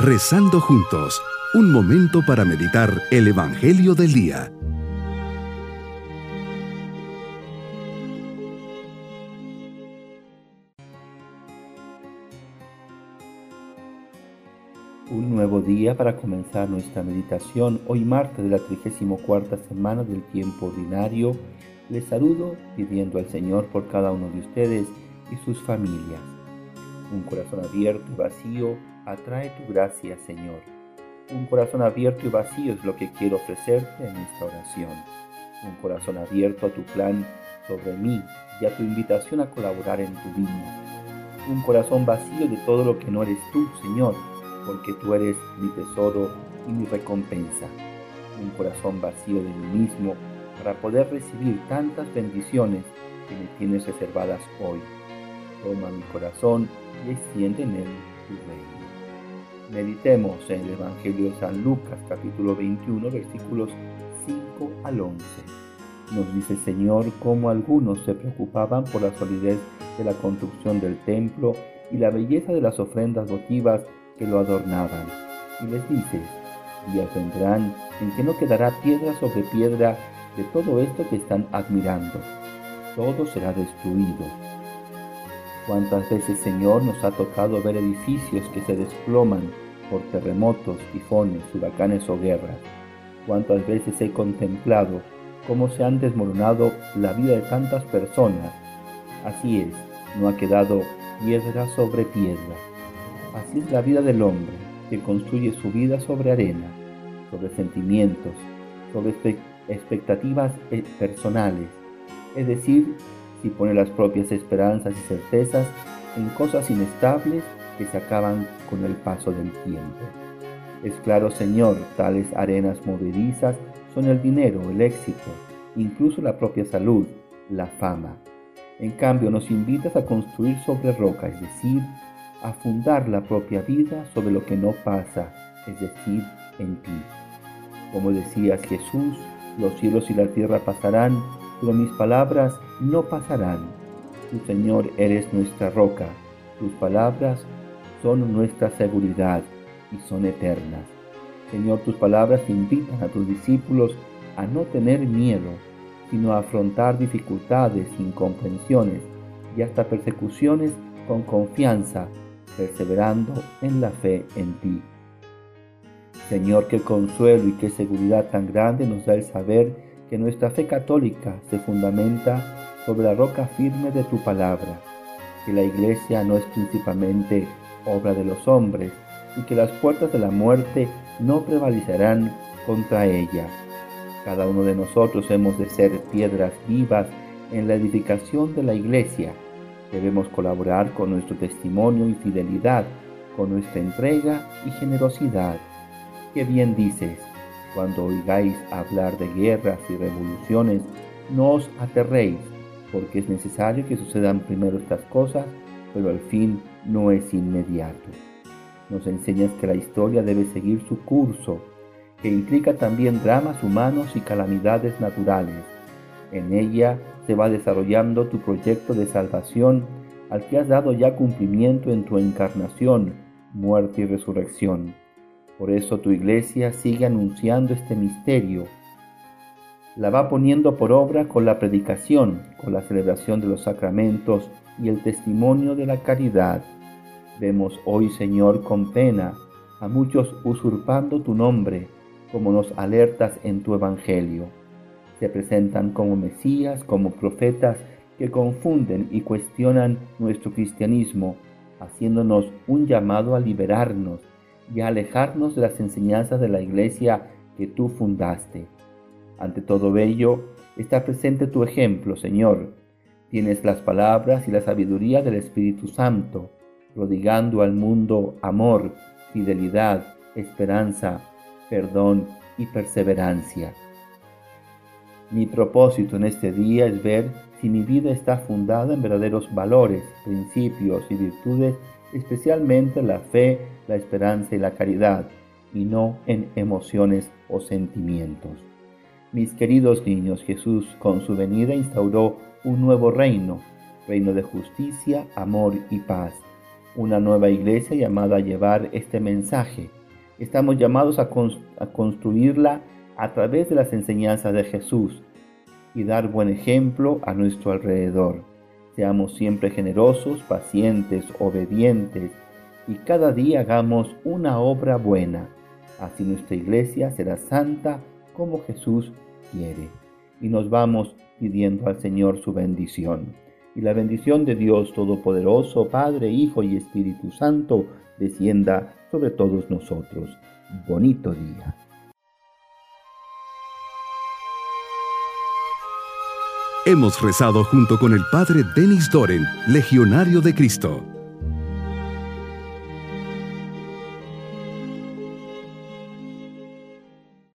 Rezando juntos, un momento para meditar el Evangelio del Día. Un nuevo día para comenzar nuestra meditación. Hoy martes de la 34 semana del tiempo ordinario. Les saludo pidiendo al Señor por cada uno de ustedes y sus familias. Un corazón abierto y vacío atrae tu gracia, Señor. Un corazón abierto y vacío es lo que quiero ofrecerte en esta oración. Un corazón abierto a tu plan sobre mí y a tu invitación a colaborar en tu vida. Un corazón vacío de todo lo que no eres tú, Señor, porque tú eres mi tesoro y mi recompensa. Un corazón vacío de mí mismo para poder recibir tantas bendiciones que me tienes reservadas hoy. Toma mi corazón y extiende en él tu reino. Meditemos en el Evangelio de San Lucas capítulo 21 versículos 5 al 11. Nos dice el Señor cómo algunos se preocupaban por la solidez de la construcción del templo y la belleza de las ofrendas votivas que lo adornaban. Y les dice, días vendrán en que no quedará piedra sobre piedra de todo esto que están admirando. Todo será destruido Cuántas veces, Señor, nos ha tocado ver edificios que se desploman por terremotos, tifones, huracanes o guerras. Cuántas veces he contemplado cómo se han desmoronado la vida de tantas personas. Así es, no ha quedado piedra sobre piedra. Así es la vida del hombre, que construye su vida sobre arena, sobre sentimientos, sobre expectativas eh, personales, es decir, si pone las propias esperanzas y certezas en cosas inestables que se acaban con el paso del tiempo. Es claro, Señor, tales arenas movedizas son el dinero, el éxito, incluso la propia salud, la fama. En cambio, nos invitas a construir sobre roca, es decir, a fundar la propia vida sobre lo que no pasa, es decir, en ti. Como decías Jesús, los cielos y la tierra pasarán, pero mis palabras no pasarán. Tu Señor eres nuestra roca, tus palabras son nuestra seguridad y son eternas. Señor, tus palabras invitan a tus discípulos a no tener miedo, sino a afrontar dificultades, incomprensiones y hasta persecuciones con confianza, perseverando en la fe en ti. Señor, qué consuelo y qué seguridad tan grande nos da el saber que nuestra fe católica se fundamenta sobre la roca firme de tu palabra, que la iglesia no es principalmente obra de los hombres y que las puertas de la muerte no prevalecerán contra ella. Cada uno de nosotros hemos de ser piedras vivas en la edificación de la iglesia. Debemos colaborar con nuestro testimonio y fidelidad, con nuestra entrega y generosidad. Qué bien dices, cuando oigáis hablar de guerras y revoluciones, no os aterréis, porque es necesario que sucedan primero estas cosas, pero al fin no es inmediato. Nos enseñas que la historia debe seguir su curso, que implica también dramas humanos y calamidades naturales. En ella se va desarrollando tu proyecto de salvación al que has dado ya cumplimiento en tu encarnación, muerte y resurrección. Por eso tu iglesia sigue anunciando este misterio. La va poniendo por obra con la predicación, con la celebración de los sacramentos y el testimonio de la caridad. Vemos hoy, Señor, con pena a muchos usurpando tu nombre, como nos alertas en tu Evangelio. Se presentan como Mesías, como profetas que confunden y cuestionan nuestro cristianismo, haciéndonos un llamado a liberarnos y alejarnos de las enseñanzas de la iglesia que tú fundaste. Ante todo ello, está presente tu ejemplo, Señor. Tienes las palabras y la sabiduría del Espíritu Santo, prodigando al mundo amor, fidelidad, esperanza, perdón y perseverancia. Mi propósito en este día es ver si mi vida está fundada en verdaderos valores, principios y virtudes especialmente la fe, la esperanza y la caridad, y no en emociones o sentimientos. Mis queridos niños, Jesús con su venida instauró un nuevo reino, reino de justicia, amor y paz. una nueva iglesia llamada a llevar este mensaje. Estamos llamados a, a construirla a través de las enseñanzas de Jesús y dar buen ejemplo a nuestro alrededor. Seamos siempre generosos, pacientes, obedientes y cada día hagamos una obra buena. Así nuestra iglesia será santa como Jesús quiere. Y nos vamos pidiendo al Señor su bendición. Y la bendición de Dios Todopoderoso, Padre, Hijo y Espíritu Santo, descienda sobre todos nosotros. Bonito día. Hemos rezado junto con el Padre Denis Doren, Legionario de Cristo.